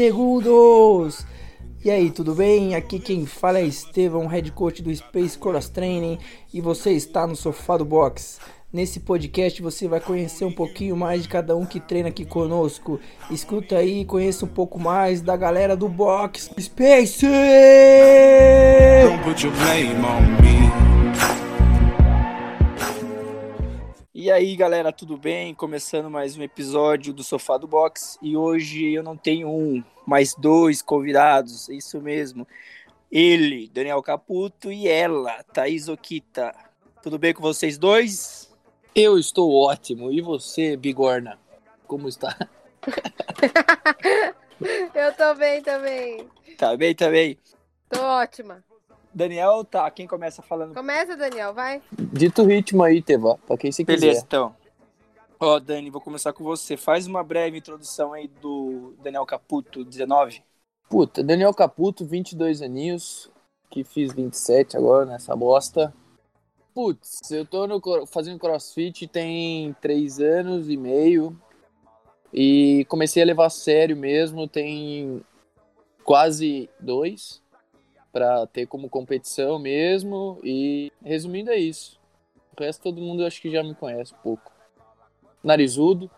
segundos. E aí, tudo bem? Aqui quem fala é Estevão, head coach do Space Cross Training, e você está no sofá do box. Nesse podcast você vai conhecer um pouquinho mais de cada um que treina aqui conosco. Escuta aí, conheça um pouco mais da galera do box Space. Don't put your blame on me. E aí galera, tudo bem? Começando mais um episódio do Sofá do Box e hoje eu não tenho um, mas dois convidados, isso mesmo. Ele, Daniel Caputo, e ela, Thaís Okita. Tudo bem com vocês dois? Eu estou ótimo. E você, Bigorna? Como está? eu tô bem também. Tá bem também? Tô ótima. Daniel, tá. Quem começa falando? Começa, Daniel, vai. Dito o ritmo aí, Teva, pra quem você Beleza, quiser. Beleza, então. Ó, Dani, vou começar com você. Faz uma breve introdução aí do Daniel Caputo, 19. Puta, Daniel Caputo, 22 aninhos, que fiz 27 agora nessa bosta. Putz, eu tô no, fazendo crossfit tem 3 anos e meio. E comecei a levar a sério mesmo, tem quase dois para ter como competição mesmo. E resumindo é isso. O resto todo mundo acho que já me conhece um pouco. Narizudo.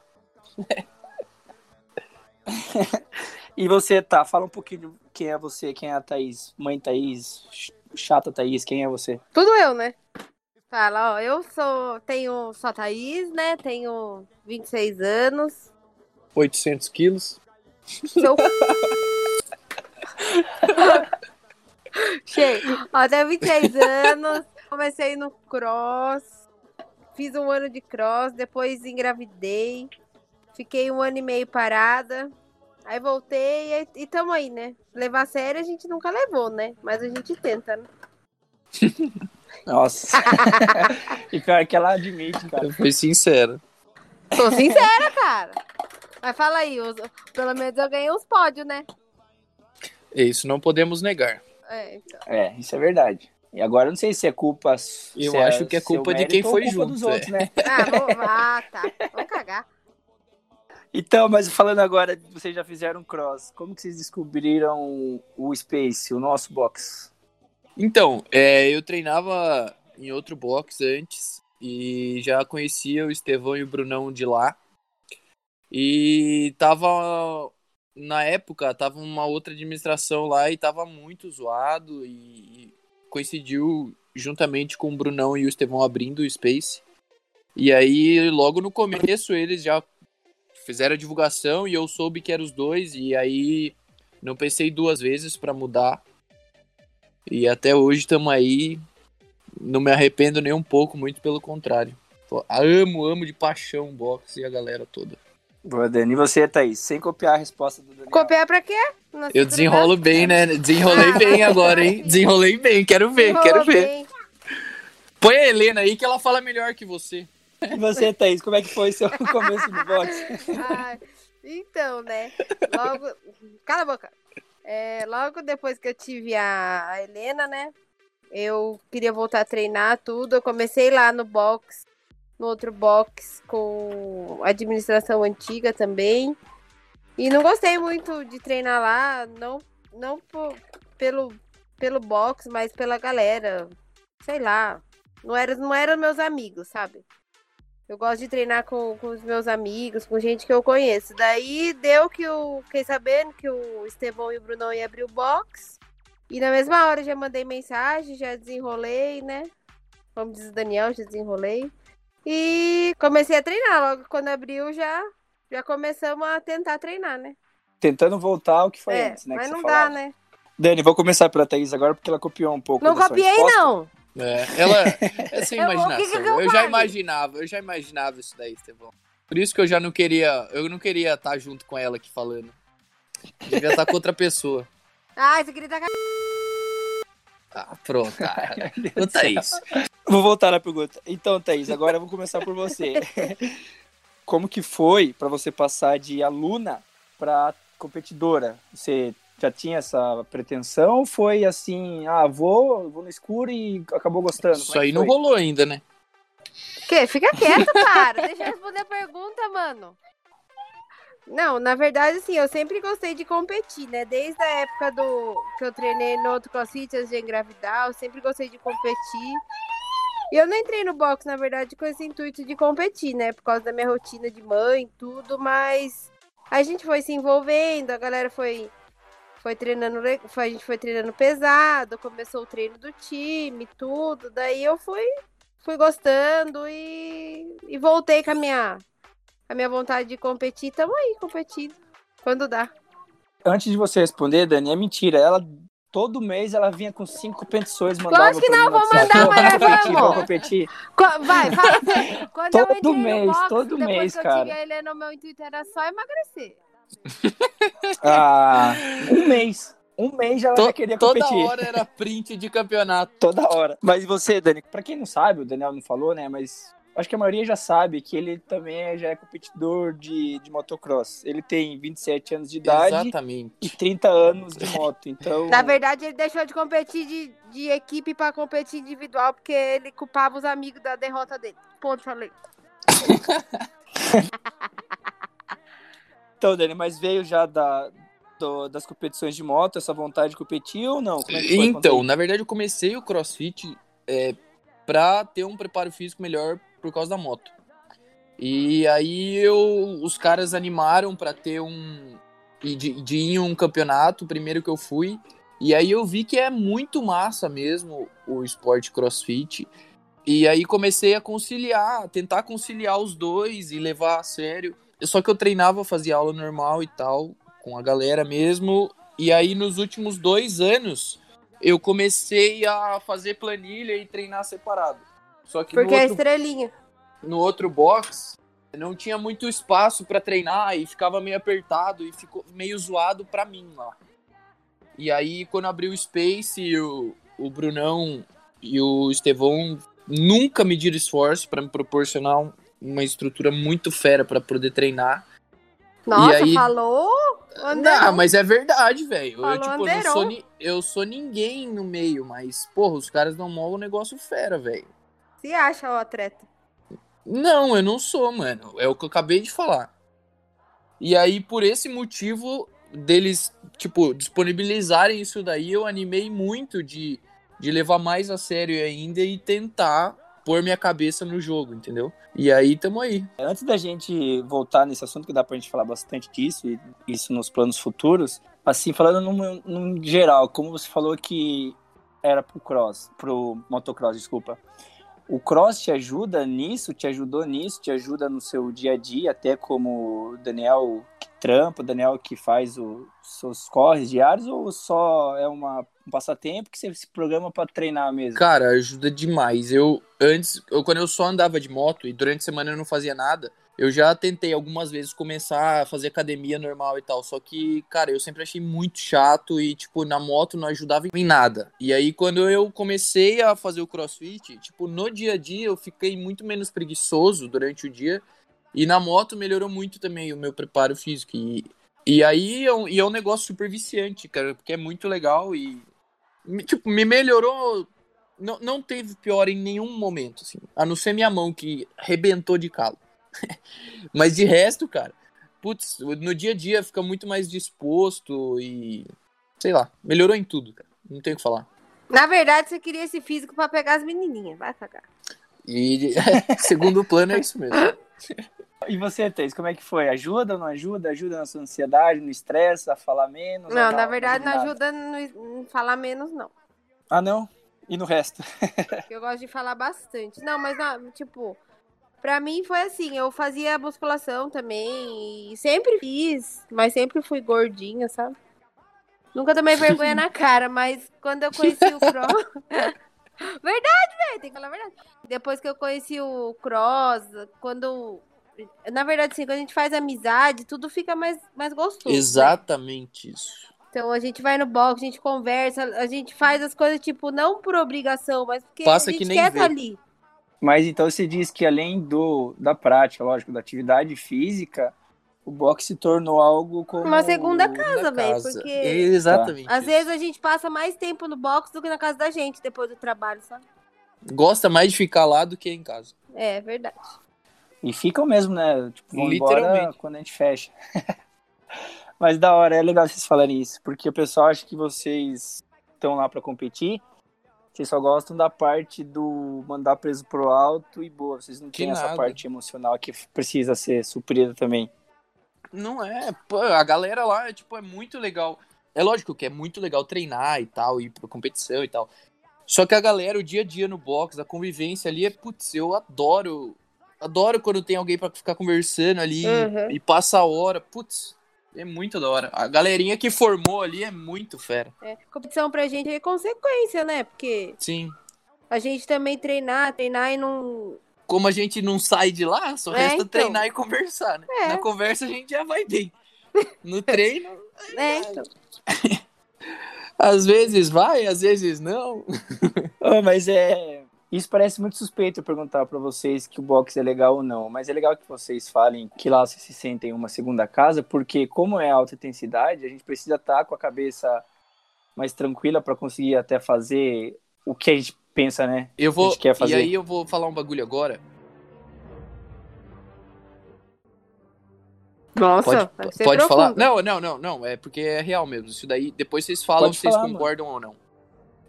e você, tá? Fala um pouquinho quem é você, quem é a Thaís. Mãe Thaís, chata Thaís, quem é você? Tudo eu, né? Fala, ó, eu sou, tenho só Thaís, né? Tenho 26 anos. 800 quilos. Sou... Cheio. Ó, tenho 26 anos, comecei no cross, fiz um ano de cross, depois engravidei, fiquei um ano e meio parada, aí voltei e, e tamo aí, né? Levar a sério a gente nunca levou, né? Mas a gente tenta, né? Nossa. e pior que ela admite, cara. Eu fui sincera. Sou sincera, cara. Mas fala aí, pelo menos eu ganhei uns pódios, né? Isso não podemos negar. É, então. é, isso é verdade. E agora não sei se é culpa. Eu acho é que é culpa de quem foi junto. Dos outros, é. né? Ah, vou... ah, tá. Vamos cagar. Então, mas falando agora, vocês já fizeram cross. Como que vocês descobriram o Space, o nosso box? Então, é, eu treinava em outro box antes e já conhecia o Estevão e o Brunão de lá. E tava na época tava uma outra administração lá e tava muito zoado e coincidiu juntamente com o Brunão e o Estevão abrindo o Space. E aí, logo no começo, eles já fizeram a divulgação e eu soube que eram os dois, e aí não pensei duas vezes para mudar. E até hoje estamos aí. Não me arrependo nem um pouco, muito pelo contrário. Amo, amo de paixão o boxe e a galera toda. Boa, Dani. E você, Thaís? Sem copiar a resposta do Daniel. Copiar pra quê? Nossa, eu desenrolo bem, né? Desenrolei ah, bem agora, hein? Desenrolei bem, quero ver, quero ver. Bem. Põe a Helena aí que ela fala melhor que você. E você, Thaís, como é que foi seu começo do boxe? Ah, então, né? Logo. Cala a boca. É, logo depois que eu tive a, a Helena, né? Eu queria voltar a treinar tudo. Eu comecei lá no box no outro box com administração antiga também. E não gostei muito de treinar lá, não, não por, pelo, pelo box, mas pela galera. Sei lá. Não eram não era meus amigos, sabe? Eu gosto de treinar com, com os meus amigos, com gente que eu conheço. Daí deu que eu fiquei sabendo que o Estevão e o Brunão iam abrir o box. E na mesma hora já mandei mensagem, já desenrolei, né? Como diz o Daniel, já desenrolei. E comecei a treinar. Logo quando abriu, já, já começamos a tentar treinar, né? Tentando voltar ao que foi é, antes, né? Mas não dá, né? Dani, vou começar pela Thaís agora, porque ela copiou um pouco. Não copiei, não! É, ela é sem imaginação. que que eu, eu já imaginava, eu já imaginava isso daí, Estevão. Por isso que eu já não queria, eu não queria estar junto com ela aqui falando. Devia estar com outra pessoa. Ah, você queria estar com ah, pronto. Ah, ô, Thaís. Vou voltar na pergunta. Então, Thaís, agora eu vou começar por você. Como que foi para você passar de aluna para competidora? Você já tinha essa pretensão ou foi assim, ah, vou, vou no escuro e acabou gostando? Isso aí não rolou ainda, né? Que? Fica quieto, cara. Deixa eu responder a pergunta, mano. Não, na verdade, assim, eu sempre gostei de competir, né? Desde a época do que eu treinei no outro crossfit antes de engravidar, eu sempre gostei de competir. E eu não entrei no box, na verdade, com esse intuito de competir, né? Por causa da minha rotina de mãe, tudo, mas a gente foi se envolvendo, a galera foi foi treinando, a gente foi treinando pesado, começou o treino do time, tudo. Daí eu fui fui gostando e, e voltei com a minha a minha vontade de competir. Tamo aí competindo quando dá. Antes de você responder, Dani, é mentira. Ela todo mês ela vinha com cinco competições, mandava Lógico que não, vou mandar, mas competir, vamos. competir. Vai, fala assim. Quando Todo eu entrei mês, no box, todo depois mês, que eu cara. tive a Helena, o meu intuito era só emagrecer. Ah, um mês. Um mês já ela To- já queria toda competir. hora era print de campeonato. Toda hora. Mas você, Dani, pra quem não sabe, o Daniel não falou, né? Mas acho que a maioria já sabe que ele também é- já é competidor de, de motocross. Ele tem 27 anos de idade e Exatamente. 30 anos de moto. Então. Na verdade, ele deixou de competir de, de equipe pra competir individual, porque ele culpava os amigos da derrota dele. Ponto, falei. Então, Dani, mas veio já da, do- das competições de moto, essa vontade de competir ou não? Como é que foi? Conta Então, na verdade, eu comecei o CrossFit é, pra ter um preparo físico melhor por causa da moto. E aí eu, os caras animaram pra ter um de, de ir em um campeonato, primeiro que eu fui. E aí eu vi que é muito massa mesmo o esporte CrossFit. E aí comecei a conciliar, tentar conciliar os dois e levar a sério. Só que eu treinava, fazia aula normal e tal, com a galera mesmo. E aí nos últimos dois anos eu comecei a fazer planilha e treinar separado. Só que Porque no é outro, estrelinha. no outro box não tinha muito espaço pra treinar e ficava meio apertado e ficou meio zoado pra mim lá. E aí quando abriu o Space, o, o Brunão e o Estevão nunca mediram esforço pra me proporcionar um- uma estrutura muito fera pra poder treinar. Nossa, aí- falou? Anderon. Não, mas é verdade, velho. Eu, tipo, sou, eu sou ninguém no meio, mas, porra, os caras não molam um negócio fera, velho. Se acha o atleta. Não, eu não sou, mano. É o que eu acabei de falar. E aí, por esse motivo deles, tipo, disponibilizarem isso daí, eu animei muito de, de levar mais a sério ainda e tentar pôr minha cabeça no jogo, entendeu? E aí, tamo aí. Antes da gente voltar nesse assunto, que dá pra gente falar bastante disso, e isso nos planos futuros, assim, falando num, num geral, como você falou que era pro cross, pro motocross, desculpa. O cross te ajuda nisso, te ajudou nisso, te ajuda no seu dia a dia, até como o Daniel que trampa, o Daniel que faz os seus corres diários, ou só é uma, um passatempo que você se programa pra treinar mesmo? Cara, ajuda demais. Eu antes, eu, quando eu só andava de moto e durante a semana eu não fazia nada, eu já tentei algumas vezes começar a fazer academia normal e tal. Só que, cara, eu sempre achei muito chato e, tipo, na moto não ajudava em nada. E aí, quando eu comecei a fazer o crossfit, tipo, no dia a dia eu fiquei muito menos preguiçoso durante o dia. E na moto melhorou muito também o meu preparo físico. E, e aí é um, e é um negócio super viciante, cara, porque é muito legal e, tipo, me melhorou não, não teve pior em nenhum momento, assim. A não ser minha mão, que rebentou de calo. Mas de resto, cara, putz, no dia a dia fica muito mais disposto e. Sei lá, melhorou em tudo, cara. Não tenho o que falar. Na verdade, você queria esse físico pra pegar as menininhas. Vai cagar. E segundo plano é isso mesmo. E você, Thaís, como é que foi? Ajuda ou não ajuda? Ajuda na sua ansiedade, no estresse, a falar menos? Não, na verdade, não ajuda no- em falar menos, não. Ah, não? E no resto? Eu gosto de falar bastante. Não, mas, não, tipo, pra mim foi assim, eu fazia musculação também e sempre fiz, mas sempre fui gordinha, sabe? Nunca tomei vergonha na cara, mas quando eu conheci o cross... verdade, velho, tem que falar a verdade. Depois que eu conheci o cross, quando... Na verdade, assim, quando a gente faz amizade, tudo fica mais, mais gostoso. né? Exatamente isso. Então a gente vai no box, a gente conversa, a gente faz as coisas, tipo, não por obrigação, mas porque Passa a gente que nem quer estar ali. Mas então você diz que além do da prática, lógico, da atividade física, o boxe se tornou algo como Uma segunda casa, velho, porque Exatamente. às isso. vezes a gente passa mais tempo no box do que na casa da gente depois do trabalho, sabe? Gosta mais de ficar lá do que em casa. É verdade. E ficam mesmo, né? Tipo, vão embora quando a gente fecha. Mas da hora, é legal vocês falarem isso, porque o pessoal acha que vocês estão lá para competir, vocês só gostam da parte do mandar preso pro alto e boa, vocês não têm essa parte emocional que precisa ser suprida também. Não é, pô, a galera lá é, tipo, é muito legal. É lógico que é muito legal treinar e tal, ir pra competição e tal. Só que a galera, o dia a dia no box, a convivência ali é, putz, eu adoro. Adoro quando tem alguém para ficar conversando ali uhum. e passa a hora. Putz, é muito da hora. A galerinha que formou ali é muito fera. É, competição pra gente é consequência, né? Porque. Sim. A gente também treinar, treinar e não. Como a gente não sai de lá, só é, resta então. treinar e conversar, né? É. Na conversa a gente já vai bem. No treino. é, então. às vezes vai, às vezes não. oh, mas é. Isso parece muito suspeito eu perguntar para vocês que o boxe é legal ou não, mas é legal que vocês falem que lá vocês se sentem uma segunda casa, porque como é alta intensidade, a gente precisa estar tá com a cabeça mais tranquila para conseguir até fazer o que a gente pensa, né? Eu vou. E aí eu vou falar um bagulho agora. Nossa, pode, pode falar? Não, não, não, não. É porque é real mesmo. Isso daí, depois vocês falam pode se vocês falar, concordam mano. ou não.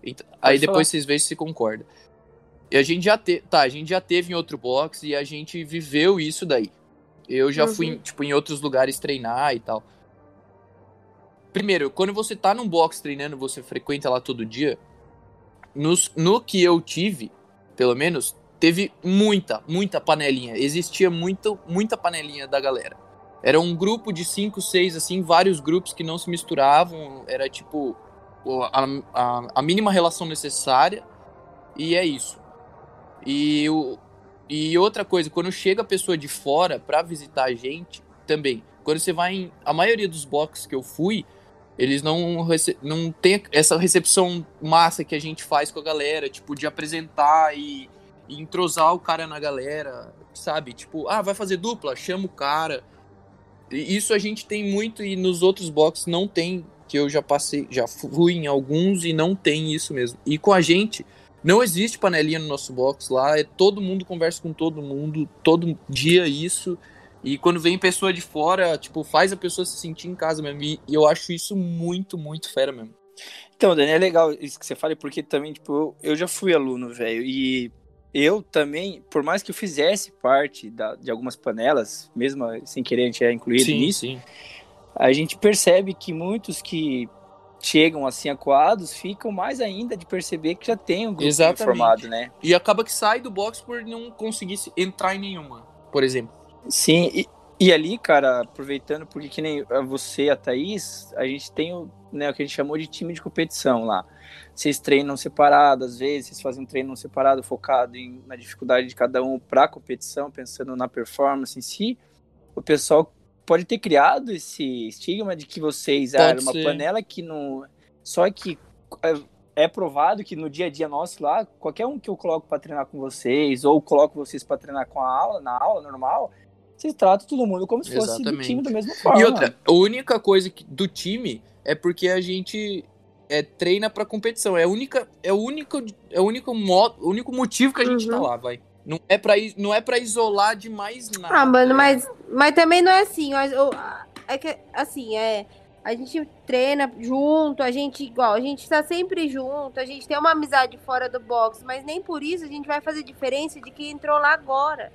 Então, aí depois falar. vocês veem se concordam. E a gente já te... tá, a gente já teve em outro box e a gente viveu isso daí. Eu já uhum. fui, tipo, em outros lugares treinar e tal. Primeiro, quando você tá num box treinando, você frequenta lá todo dia. Nos, no que eu tive, pelo menos, teve muita, muita panelinha. Existia muito, muita panelinha da galera. Era um grupo de cinco, seis, assim, vários grupos que não se misturavam. Era tipo a, a, a mínima relação necessária. E é isso. E, o, e outra coisa, quando chega a pessoa de fora para visitar a gente, também. Quando você vai em. A maioria dos boxes que eu fui, eles não, não tem essa recepção massa que a gente faz com a galera, tipo, de apresentar e, e entrosar o cara na galera, sabe? Tipo, ah, vai fazer dupla? Chama o cara. E isso a gente tem muito e nos outros boxes não tem, que eu já passei, já fui em alguns e não tem isso mesmo. E com a gente, não existe panelinha no nosso box lá, é todo mundo conversa com todo mundo, todo dia isso. E quando vem pessoa de fora, tipo, faz a pessoa se sentir em casa mesmo. E, eu acho isso muito, muito fera mesmo. Então, Dani, é legal isso que você fala, porque também, tipo, eu, já fui aluno, velho, e eu também, por mais que eu fizesse parte da, de algumas panelas, mesmo sem querer a gente é incluído sim, nisso, sim. a gente percebe que muitos que chegam assim acuados, ficam mais ainda de perceber que já tem um grupo Exatamente. formado, né? E acaba que sai do box por não conseguir entrar em nenhuma, por exemplo. Sim, e, e ali, cara, aproveitando, porque que nem você, a Thaís, a gente tem o, né, o que a gente chamou de time de competição lá. Vocês treinam separado, às vezes, vocês fazem um treino separado, focado em, na dificuldade de cada um para a competição, pensando na performance em si. O pessoal pode ter criado esse estigma de que vocês eram uma panela que não. Só que é, é, provado que no dia a dia nosso lá, qualquer um que eu coloco para treinar com vocês, ou coloco vocês para treinar com a aula, na aula normal, vocês tratam todo mundo como se fosse do time da mesma forma. E outra, a única coisa que, do time é porque a gente é, treina para competição. É, a única, é o único, é o único, modo, o único motivo que a gente tá uhum. tá lá, vai. Não é pra, não é pra isolar de mais nada. Ah, mano, mas, mas também não é assim. É que, assim, é. A gente treina junto, a gente, igual, a gente tá sempre junto, a gente tem uma amizade fora do box, mas nem por isso a gente vai fazer diferença de quem entrou lá agora.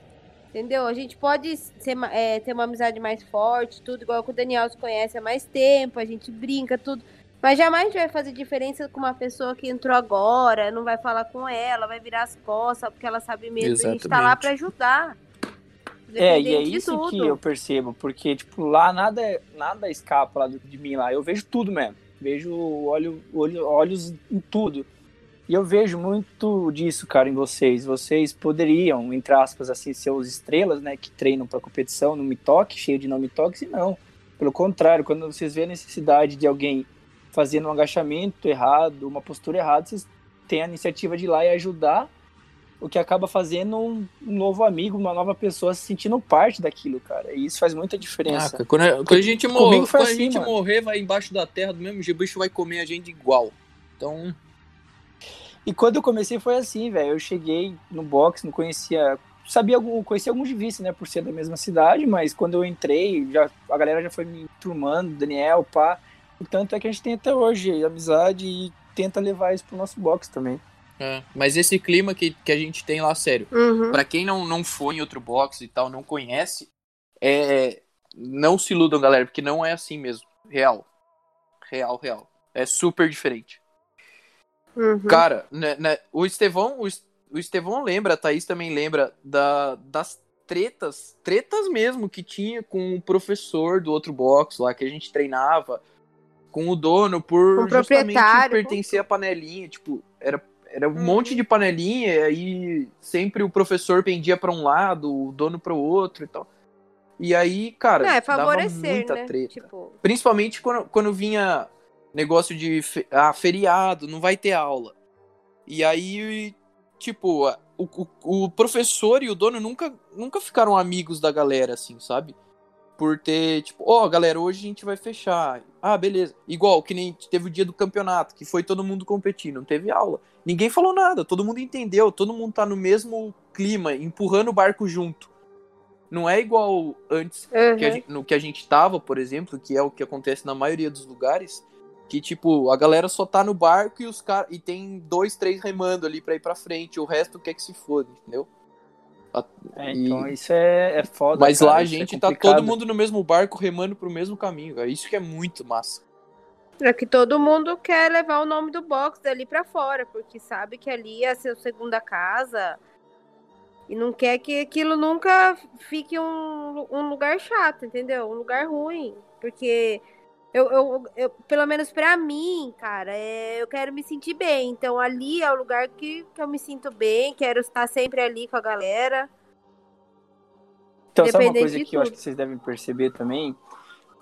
Entendeu? A gente pode ser, é, ter uma amizade mais forte, tudo, igual que o Daniel se conhece há mais tempo, a gente brinca, tudo. Mas jamais vai fazer diferença com uma pessoa que entrou agora, não vai falar com ela, vai virar as costas, porque ela sabe mesmo que a gente tá lá para ajudar. É, e é isso que eu percebo, porque, tipo, lá nada, nada escapa lá de mim lá. Eu vejo tudo mesmo. Vejo olho, olho, olhos em tudo. E eu vejo muito disso, cara, em vocês. Vocês poderiam, entre aspas, assim, ser os estrelas, né, que treinam para competição no Mitoque, cheio de não Mitoques, e não. Pelo contrário, quando vocês vêem a necessidade de alguém fazendo um agachamento errado, uma postura errada, vocês têm a iniciativa de ir lá e ajudar, o que acaba fazendo um, novo amigo, uma nova pessoa se sentindo parte daquilo, cara. E isso faz muita diferença. Ah, quando, a, quando, a, gente, morrer, quando assim, a gente morrer, vai embaixo da terra do mesmo jeito, o bicho vai comer a gente igual. Então. E quando eu comecei foi assim, velho. Eu cheguei no box, não conhecia sabia algum, conhecia alguns de vice, né, por ser da mesma cidade, mas quando eu entrei, já, a galera já foi me turmando, Daniel, pá. Tanto é que a gente tem até hoje amizade e tenta levar isso pro nosso box também. É, mas esse clima que, que a gente tem lá, sério, Uhum. Pra quem não, não foi em outro box e tal, não conhece, é, não se iludam, galera, porque não é assim mesmo. Real. Real, real. É super diferente. Uhum. Cara, né, né, o Estevão, o, o Estevão lembra, a Thaís também lembra da, das tretas, tretas mesmo que tinha com o professor do outro box lá, que a gente treinava, com o dono, por o justamente pertencer à panelinha, tipo, era, era um Uhum. monte de panelinha, e aí sempre o professor pendia pra um lado, o dono pro outro e tal. E aí, cara, Não, é dava favorecer, muita né? treta. Tipo, Principalmente quando, quando vinha negócio de ah, feriado, não vai ter aula. E aí, tipo, o, o, o professor e o dono nunca, nunca ficaram amigos da galera, assim, sabe? Por ter, tipo, ó, galera, hoje a gente vai fechar. Ah, beleza. Igual que nem teve o dia do campeonato, que foi todo mundo competindo, não teve aula. Ninguém falou nada, todo mundo entendeu, todo mundo tá no mesmo clima, empurrando o barco junto. Não é igual antes uhum. que a gente- no que a gente tava, por exemplo, que é o que acontece na maioria dos lugares, que tipo, a galera só tá no barco e os caras e tem dois, três remando ali pra ir pra frente, o resto quer que se foda, entendeu? É, E- então isso é, é foda. Mas cara, lá a é gente tá complicado. todo mundo no mesmo barco remando pro mesmo caminho, cara. Isso que é muito massa. É que todo mundo quer levar o nome do box dali pra fora, porque sabe que ali é a sua segunda casa e não quer que aquilo nunca fique um, um lugar chato, entendeu? Um lugar ruim, porque eu, eu, eu- pelo menos pra mim, cara, é, eu quero me sentir bem. Então ali é o lugar que, que eu me sinto bem, quero estar sempre ali com a galera. Então, sabe uma coisa que eu acho tudo. que vocês devem perceber também?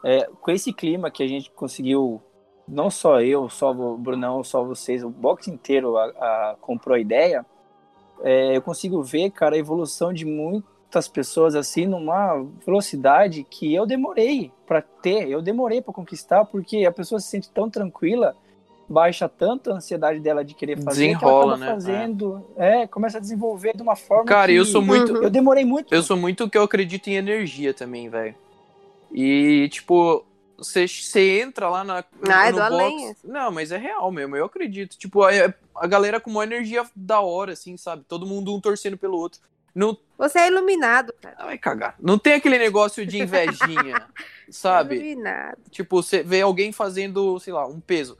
É, com esse clima que a gente conseguiu, não só eu, só o Brunão, só vocês, o box inteiro a, a- comprou a ideia, é, eu consigo ver, cara, a evolução de muitas pessoas assim numa velocidade que eu demorei para ter, eu demorei para conquistar, porque a pessoa se sente tão tranquila, baixa tanto a ansiedade dela de querer fazer, que ela Desenrola, acaba né? fazendo, é, começa a desenvolver de uma forma Cara, que eu sou muito. Uhum. eu demorei muito. Eu sou muito que eu acredito em energia também, velho. E, tipo, você você entra lá na, Ah, é no box. além. Não, mas é real mesmo, eu acredito. Tipo, a, a galera com uma energia da hora, assim, sabe? Todo mundo um torcendo pelo outro. Não, Você é iluminado, cara. ah, vai cagar. Não tem aquele negócio de invejinha, sabe? Iluminado. Tipo, você vê alguém fazendo, sei lá, um peso.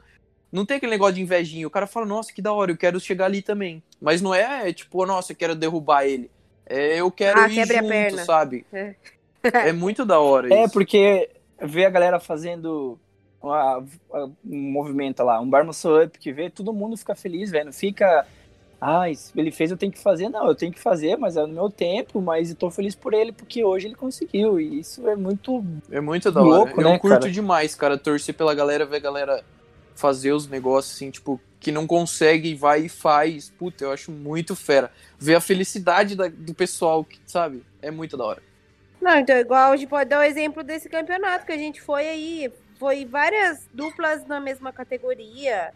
Não tem aquele negócio de invejinha. O cara fala, nossa, que da hora, eu quero chegar ali também. Mas não é, tipo, nossa, eu quero derrubar ele. É, eu quero Ah, ir quebre a junto, perna. sabe? É. É muito da hora É, isso. porque ver a galera fazendo uma- um movimento lá, um bar muscle up, que vê, todo mundo fica feliz, velho. Não fica, ah, ele fez, eu tenho que fazer. Não, eu tenho que fazer, mas é no meu tempo, mas eu tô feliz por ele, porque hoje ele conseguiu. E isso é muito. É muito da hora. Louco, eu né, curto cara? demais, cara, torcer pela galera, ver a galera fazer os negócios assim, tipo, que não consegue e vai e faz. Puta, eu acho muito fera. Ver a felicidade da- do pessoal, que, sabe? É muito da hora. Não, então, igual a gente pode dar o exemplo desse campeonato que a gente foi aí. Foi várias duplas na mesma categoria.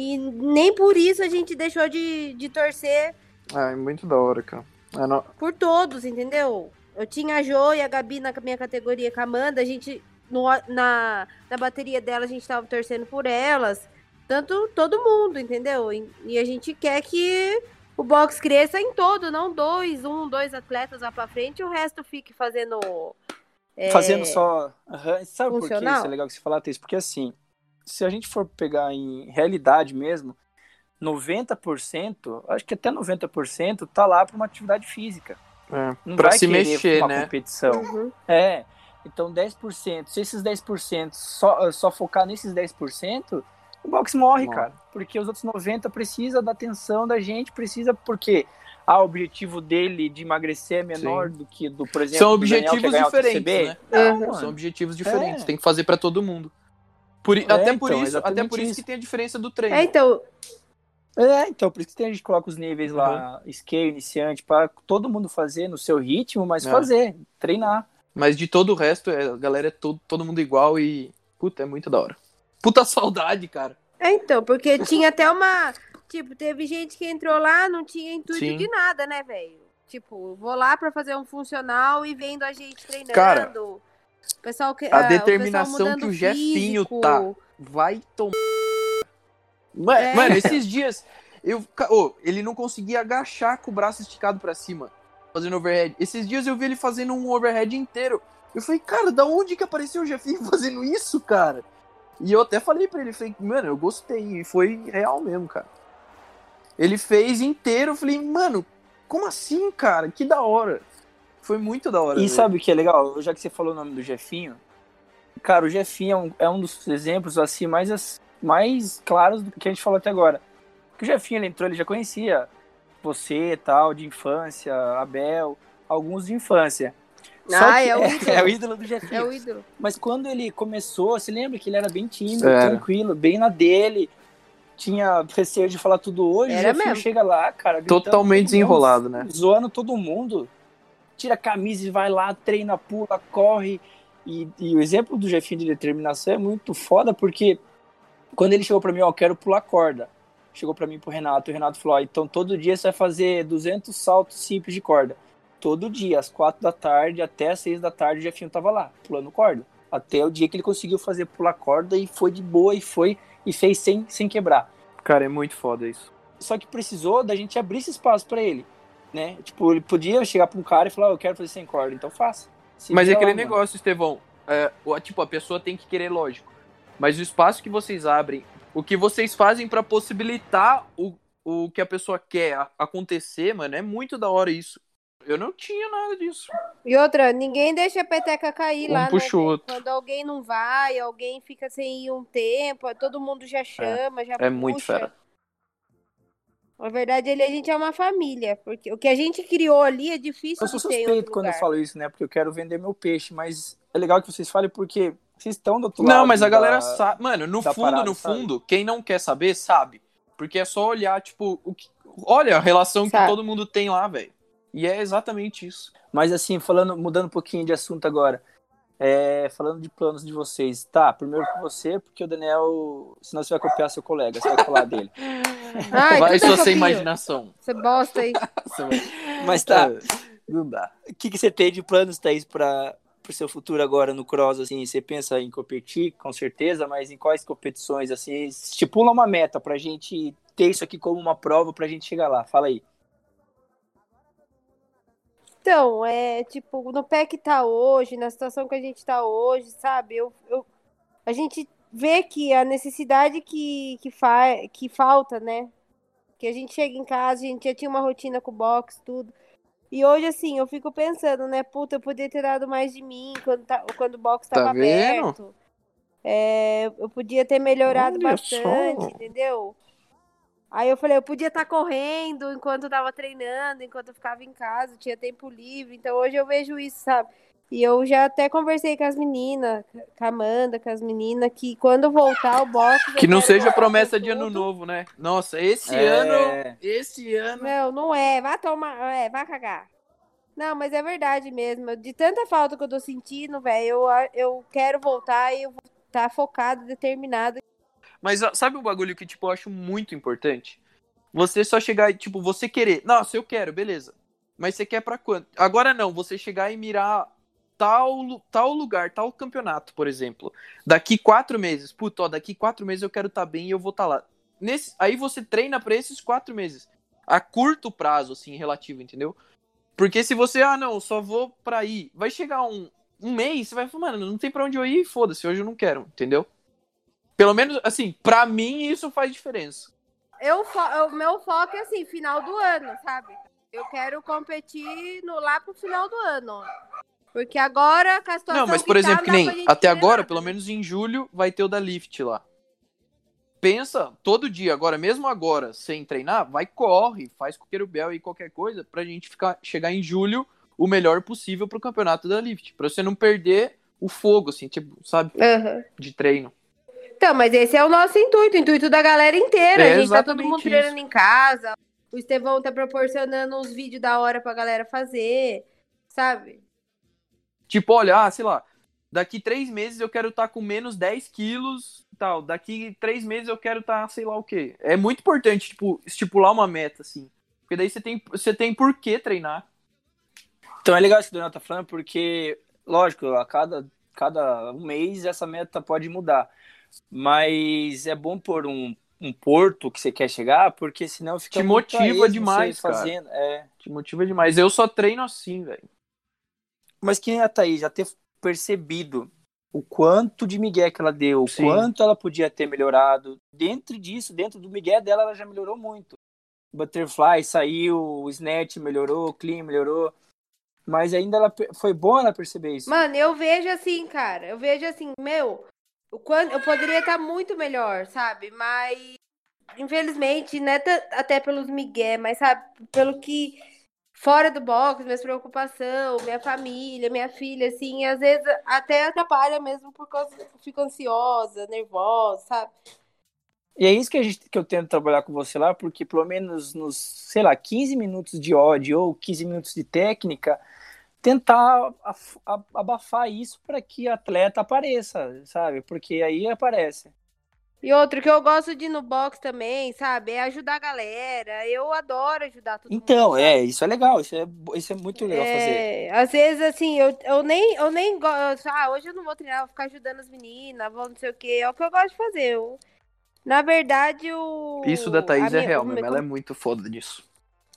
E nem por isso a gente deixou de, de torcer Ah, é muito da hora, cara. É, não- por todos, entendeu? Eu tinha a Jo e a Gabi na minha categoria com a Amanda. A gente, no, na, na bateria dela, a gente tava torcendo por elas. Tanto todo mundo, entendeu? E, e a gente quer que o box cresça em todo, não dois, um, dois atletas lá pra frente e o resto fique fazendo. é, Fazendo só. Aham, Sabe por que funcional? isso é legal que você falar isso? Porque assim, se a gente for pegar em realidade mesmo, 90%, acho que até 90% tá lá para uma atividade física. é, Não pra vai se querer mexer, uma né? competição. Uhum. É. Então 10%, se esses 10% só, só focar nesses 10%, o boxe morre, Morre. cara. Porque os outros 90% precisa da atenção da gente, precisa porque ah, o objetivo dele de emagrecer é menor do que do, por exemplo, São do Daniel, que é objetivos o diferentes, né? Não, mano. São objetivos diferentes. É. Tem que fazer pra todo mundo. Por, É, até, por então, isso, até por isso isso. que tem a diferença do treino. É, então, É, então, por isso que a gente coloca os níveis lá, scale, iniciante, para todo mundo fazer no seu ritmo, mas É. fazer, treinar. Mas de todo o resto, é, a galera é todo, todo mundo igual e. Puta, é muito da hora. Puta saudade, cara. é então, porque tinha até uma. Tipo, teve gente que entrou lá, não tinha intuito Sim. de nada, né, velho? Tipo, vou lá pra fazer um funcional e vendo a gente treinando. Cara, o pessoal que, A o determinação pessoal que o Jefinho físico. tá. Vai tomar. Mano, É. mano, esses dias. Eu, ô, ele não conseguia agachar com o braço esticado pra cima, fazendo overhead. Esses dias eu vi ele fazendo um overhead inteiro. Eu falei, cara, da onde que apareceu o Jefinho fazendo isso, cara? E eu até falei pra ele, falei, mano, eu gostei. E foi real mesmo, cara. Ele fez inteiro, eu falei, mano, como assim, cara? Que da hora. Foi muito da hora. E velho. sabe o que é legal? Já que você falou o nome do Jefinho, cara, o Jefinho é um, é um dos exemplos assim mais, mais claros do que a gente falou até agora. Porque o Jefinho ele entrou, ele já conhecia você tal, de infância, Abel, alguns de infância. Só Ah, que é o ídolo. é o ídolo do Jefinho. É o ídolo. Mas quando ele começou, você lembra que ele era bem tímido, Era. tranquilo, bem na dele. Tinha receio de falar tudo hoje. Era o Jefinho mesmo. chega lá, cara. Totalmente desenrolado, né? Zoando todo mundo. Tira a camisa e vai lá, treina, pula, corre. E, e o exemplo do Jefinho de determinação é muito foda, porque quando ele chegou pra mim, ó, eu quero pular corda. Chegou pra mim pro Renato, o Renato falou, ó, então todo dia você vai fazer 200 saltos simples de corda. Todo dia, às quatro da tarde até às seis da tarde, o Jefinho tava lá, pulando corda. Até o dia que ele conseguiu fazer pular corda e foi de boa e foi e fez sem, sem quebrar. Cara, é muito foda isso. Só que precisou da gente abrir esse espaço pra ele, né? Tipo, ele podia chegar pra um cara e falar, "Ó, eu quero fazer sem corda, então faça. Se Mas é aquele lá, mano. negócio, Estevão. É, o- tipo, a pessoa tem que querer, lógico. Mas o espaço que vocês abrem, o que vocês fazem pra possibilitar o, o que a pessoa quer acontecer, mano, é muito da hora isso. Eu não tinha nada disso. E outra, ninguém deixa a peteca cair Um lá, puxa o né? outro. Quando alguém não vai, alguém fica sem ir um tempo, todo mundo já chama, já é puxa. muito fera. Na verdade, ali a gente é uma família, porque o que a gente criou ali é difícil Eu sou de ter em suspeito outro quando eu falo isso, né? Porque eu quero vender meu peixe, mas é legal que vocês falem porque vocês estão do outro Não, lado mas a da- galera sabe. Mano, no fundo, parada, no sabe? fundo, quem não quer saber, sabe. Porque é só olhar, tipo, o que... olha a relação que Sabe. todo mundo tem lá, velho. E é exatamente isso. Mas assim, falando, mudando um pouquinho de assunto agora. É, falando de planos de vocês, tá? Primeiro com você, porque o Daniel, senão você vai copiar seu colega, você vai falar dele. Ai, Vai é só sem imaginação. Você bosta aí. Mas tá, É, não dá. O que, que você tem de planos, Thaís, para o seu futuro agora no cross? Assim, você pensa em competir, com certeza, mas em quais competições? Assim, estipula uma meta pra gente ter isso aqui como uma prova pra gente chegar lá. Fala aí. Então, é tipo, no pé que tá hoje, na situação que a gente tá hoje, sabe? Eu, eu, a gente vê que a necessidade que, que, fa, que falta, né? Que a gente chega em casa, a gente já tinha uma rotina com o box, tudo. E hoje, assim, eu fico pensando, né? Puta, eu podia ter dado mais de mim quando, tá, quando o box Tá tava vendo? aberto. É, eu podia ter melhorado Olha bastante, só. entendeu? Aí eu falei, eu podia estar correndo enquanto eu tava treinando, enquanto eu ficava em casa, tinha tempo livre. Então hoje eu vejo isso, sabe? E eu já até conversei com as meninas, com a Amanda, com as meninas, que quando voltar o box. eu Que não seja promessa de ano novo, né? Nossa, esse É. ano. Esse ano. Não, não é. Vai tomar. É, vai cagar. Não, mas é verdade mesmo. De tanta falta que eu tô sentindo, velho, eu, eu quero voltar e eu vou estar focado, determinado. Mas sabe um bagulho que, tipo, eu acho muito importante? Você só chegar e, tipo, você querer. Nossa, eu quero, beleza. Mas você quer pra quanto? Agora não, você chegar e mirar tal, tal lugar, tal campeonato, por exemplo. Daqui quatro meses. Puta, ó, daqui quatro meses eu quero estar bem e eu vou estar lá. Nesse, aí você treina pra esses quatro meses. A curto prazo, assim, relativo, entendeu? Porque se você, ah, não, só vou pra ir. Vai chegar um, um mês, você vai falar, mano, não tem pra onde eu ir, foda-se, hoje eu não quero, entendeu? Pelo menos, assim, pra mim isso faz diferença. Eu, o meu foco é assim, final do ano, sabe? Eu quero competir no, lá pro final do ano. Porque agora, com a situação Não, mas que por tá, exemplo, que não dá nem até agora, nada, pelo menos em julho, vai ter o da Lift lá. Pensa, todo dia, agora, mesmo agora, sem treinar, vai, corre, faz com o querubel e qualquer coisa, pra gente ficar, chegar em julho o melhor possível pro campeonato da Lift. Pra você não perder o fogo, assim, tipo, sabe, Aham. de treino. Então, mas esse é o nosso intuito, o intuito da galera inteira. É a gente tá todo mundo treinando em casa. O Estevão tá proporcionando uns vídeos da hora pra galera fazer, sabe? Tipo, olha, ah, sei lá, daqui três meses eu quero estar com menos 10 quilos tal. Daqui três meses eu quero estar, sei lá o quê. É muito importante, tipo, estipular uma meta, assim. Porque daí você tem, você tem por que treinar, Então é legal isso que o Daniel tá falando, porque, lógico, a cada, cada um mês essa meta pode mudar. Mas é bom pôr um, um porto que você quer chegar, porque senão fica Te motiva demais, fazendo. Cara. É. Te motiva demais. Eu só treino assim, velho. Mas quem é a Thaís já ter percebido o quanto de migué que ela deu, o quanto ela podia ter melhorado. Dentro disso, dentro do migué dela, ela já melhorou muito. Butterfly saiu, o Snatch melhorou, o Clean melhorou. Mas ainda ela, foi bom ela perceber isso. Mano, eu vejo assim, cara. Eu vejo assim, meu, o quanto eu poderia estar muito melhor, sabe? Mas infelizmente, é ta- até pelos migué, mas sabe, pelo que fora do box, minhas preocupações, minha família, minha filha, assim, às vezes até atrapalha mesmo por causa que eu fico ansiosa, nervosa, sabe? E é isso que, a gente, que eu tento trabalhar com você lá, porque pelo menos nos, sei lá, 15 minutos de ódio ou 15 minutos de técnica, tentar abafar isso para que atleta apareça, sabe? Porque aí aparece. E outro que eu gosto de ir no box também, sabe? É ajudar a galera. Eu adoro ajudar todo mundo. Então, é, isso é legal, isso é, isso é muito legal fazer. É, às vezes, assim, eu, eu nem, eu nem gosto. Ah, hoje eu não vou treinar, vou ficar ajudando as meninas, vou não sei o quê. É o que eu gosto de fazer. Eu, na verdade, o. Isso da Thaís a é minha- real mesmo. Ela é muito foda nisso.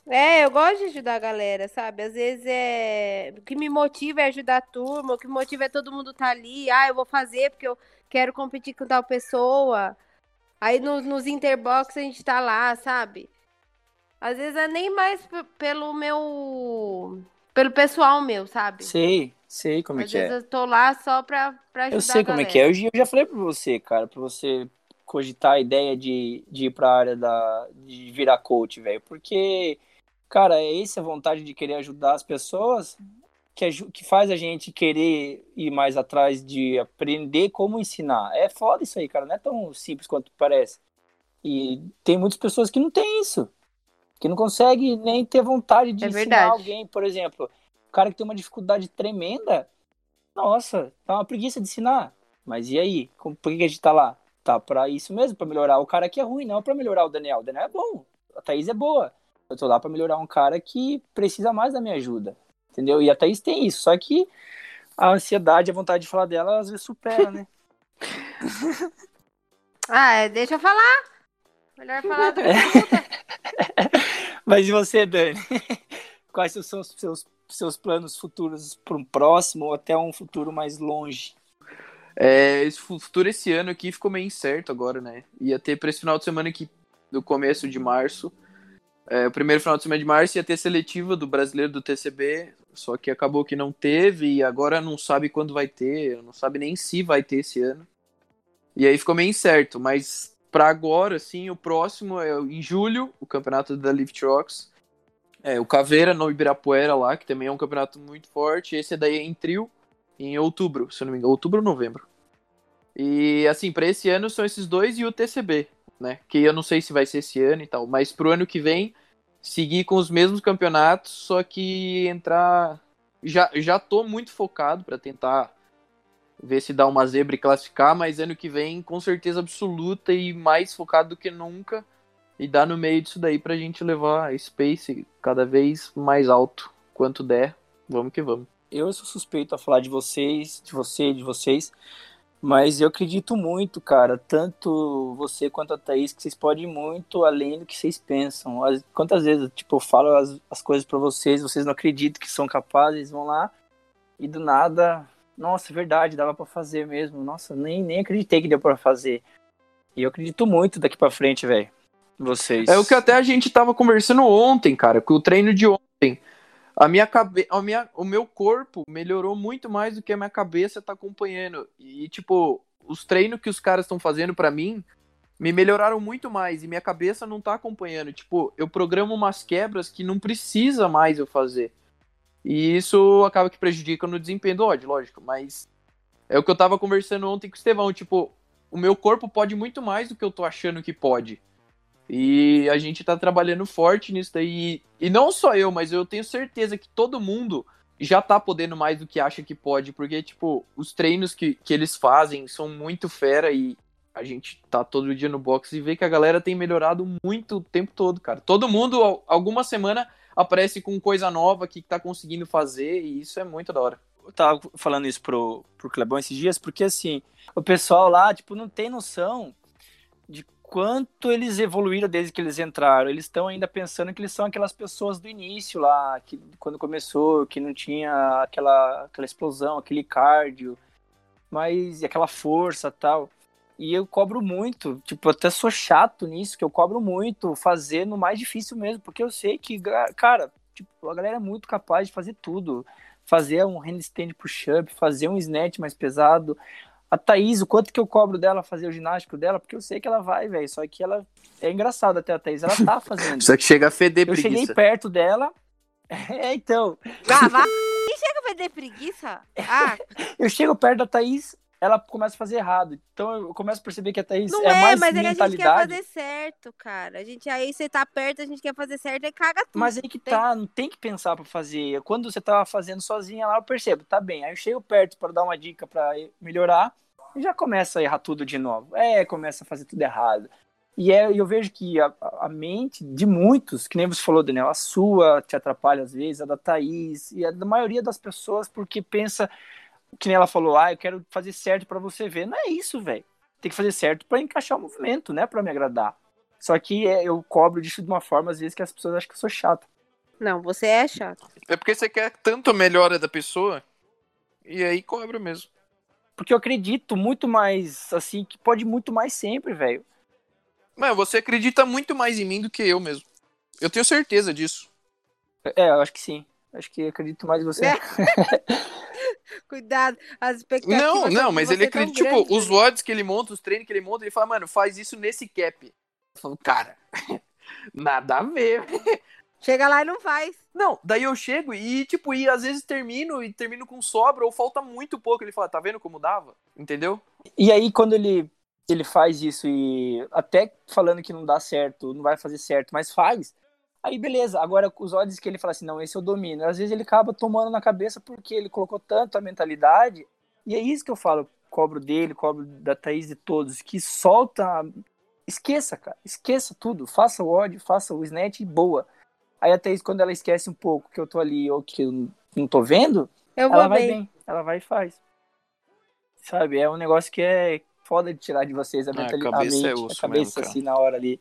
É, eu gosto de ajudar a galera, sabe? Às vezes é. O que me motiva é ajudar a turma, o que me motiva é todo mundo estar ali. Ah, eu vou fazer porque eu quero competir com tal pessoa. Aí nos, nos interbox a gente tá lá, sabe? Às vezes é nem mais pelo meu. pelo pessoal meu, sabe? Sei, sei como é Às que vezes é. eu tô lá só pra, pra ajudar Eu sei como é que é. Eu, já- eu já falei pra você, cara, pra você cogitar a ideia de, de ir pra área da, de virar coach, velho. Porque, cara, é essa a vontade de querer ajudar as pessoas que, que faz a gente querer ir mais atrás de aprender como ensinar. É foda isso aí, cara. Não é tão simples quanto parece. E tem muitas pessoas que não têm isso. Que não conseguem nem ter vontade de É ensinar verdade. alguém. Por exemplo, o cara que tem uma dificuldade tremenda, nossa, tá uma preguiça de ensinar. Mas e aí? Como- Por que que a gente tá lá? Tá pra isso mesmo, pra melhorar o cara que é ruim, não pra melhorar o Daniel. O Daniel é bom, a Thaís é boa. Eu tô lá pra melhorar um cara que precisa mais da minha ajuda. Entendeu? E a Thaís tem isso, só que a ansiedade, a vontade de falar dela, às vezes supera, né? Ah, é, deixa eu falar. Melhor falar do que Mas e você, Dani? Quais são os seus, seus planos futuros para um próximo ou até um futuro mais longe? É, esse futuro esse ano aqui ficou meio incerto agora, né? Ia ter pra esse final de semana aqui, do começo de março. É, o primeiro final de semana de março ia ter seletiva do brasileiro do TCB, só que acabou que não teve e agora não sabe quando vai ter, não sabe nem se vai ter esse ano. E aí ficou meio incerto, mas pra agora, sim, o próximo é em julho, o campeonato da Lift Rocks. É, o Caveira no Ibirapuera lá, que também é um campeonato muito forte. Esse daí é em trio, em outubro, se não me engano, outubro ou novembro. E assim, pra esse ano são esses dois e o TCB, né? Que eu não sei se vai ser esse ano e tal, mas pro ano que vem seguir com os mesmos campeonatos, só que entrar já já tô muito focado pra tentar ver se dá uma zebra e classificar, mas ano que vem com certeza absoluta e mais focado do que nunca e dar no meio disso daí pra gente levar a Space cada vez mais alto quanto der. Vamos que vamos. Eu sou suspeito a falar de vocês, de você, de vocês, mas eu acredito muito, cara, tanto você quanto a Thaís, que vocês podem ir muito além do que vocês pensam. As- Quantas vezes, tipo, eu falo as, as coisas pra vocês, vocês não acreditam que são capazes, vão lá e do nada, nossa, é verdade, dava pra fazer mesmo. Nossa, nem, nem acreditei que deu pra fazer. E eu acredito muito daqui pra frente, velho. Vocês. É o que até a gente tava conversando ontem, cara, com o treino de ontem. A minha cabe... a minha... O meu corpo melhorou muito mais do que a minha cabeça tá acompanhando. E, tipo, os treinos que os caras estão fazendo pra mim me melhoraram muito mais. E minha cabeça não tá acompanhando. Tipo, eu programo umas quebras que não precisa mais eu fazer. E isso acaba que prejudica no desempenho do ódio, lógico. Mas é o que eu tava conversando ontem com o Estevão. Tipo, o meu corpo pode muito mais do que eu tô achando que pode. E a gente tá trabalhando forte nisso daí. E não só eu, mas eu tenho certeza que todo mundo já tá podendo mais do que acha que pode, porque, tipo, os treinos que, que eles fazem são muito fera e a gente tá todo dia no box e vê que a galera tem melhorado muito o tempo todo, cara. Todo mundo, al- alguma semana, aparece com coisa nova que tá conseguindo fazer, e isso é muito da hora. Eu tava falando isso pro, pro Clebão esses dias, porque assim, o pessoal lá, tipo, não tem noção de quanto eles evoluíram desde que eles entraram. Eles estão ainda pensando que eles são aquelas pessoas do início lá, que quando começou, que não tinha aquela, aquela explosão, aquele cardio, mas aquela força tal. E eu cobro muito, tipo, eu até sou chato nisso, que eu cobro muito fazer no mais difícil mesmo, porque eu sei que, cara, tipo, a galera é muito capaz de fazer tudo. Fazer um handstand push-up, fazer um snatch mais pesado, a Thaís, o quanto que eu cobro dela fazer o ginástico dela, porque eu sei que ela vai, velho. Só que ela. É engraçado até a Thaís, ela tá fazendo. Só que chega a feder eu preguiça. Eu cheguei perto dela. É, então. Ah, vai. Quem chega a feder preguiça? Ah. eu chego perto da Thaís, ela começa a fazer errado. Então eu começo a perceber que a Thaís não é, é mais mas mentalidade. é que a gente quer fazer certo, cara. A gente aí você tá perto, a gente quer fazer certo e caga tudo. Mas aí que tem... tá, não tem que pensar para fazer. Quando você tava fazendo sozinha lá, eu percebo, tá bem. Aí eu chego perto para dar uma dica para melhorar já começa a errar tudo de novo. É, começa a fazer tudo errado. E é, eu vejo que a, a, mente de muitos, que nem você falou, Daniel, a sua te atrapalha às vezes, a da Thaís, e a da maioria das pessoas, porque pensa, que nem ela falou, ah, eu quero fazer certo para você ver. Não é isso, velho. Tem que fazer certo para encaixar o movimento, né? para me agradar. Só que é, eu cobro disso de uma forma, às vezes, que as pessoas acham que eu sou chato. Não, você é chato. É porque você quer tanto a melhora da pessoa, e aí cobra mesmo. Porque eu acredito muito mais, assim, que pode muito mais sempre, velho. Mano, você acredita muito mais em mim do que eu mesmo. Eu tenho certeza disso. É, eu acho que sim. Acho que acredito mais em você. É. Cuidado, as expectativas. Não, não, mas ele acredita. Tipo, grande, os odds que ele monta, os treinos que ele monta, ele fala, mano, faz isso nesse cap. Eu falo, cara, nada a ver. Chega lá e não faz. Não, daí eu chego e, tipo, e às vezes termino e termino com sobra ou falta muito pouco. Ele fala, tá vendo como dava? Entendeu? E aí, quando ele, ele faz isso e até falando que não dá certo, não vai fazer certo, mas faz, aí beleza. Agora, os olhos que ele fala assim, não, esse eu domino. Às vezes ele acaba tomando na cabeça porque ele colocou tanto a mentalidade. E é isso que eu falo, cobro dele, cobro da Thaís de todos, que solta. Esqueça, cara. Esqueça tudo. Faça o ódio, faça o snatch e boa. Aí até isso, quando ela esquece um pouco que eu tô ali ou que eu não tô vendo, ela vai bem. bem. Ela vai e faz. Sabe? É um negócio que é foda de tirar de vocês a, mentalidade, a cabeça, a, mente, é a cabeça mesmo, assim na hora ali.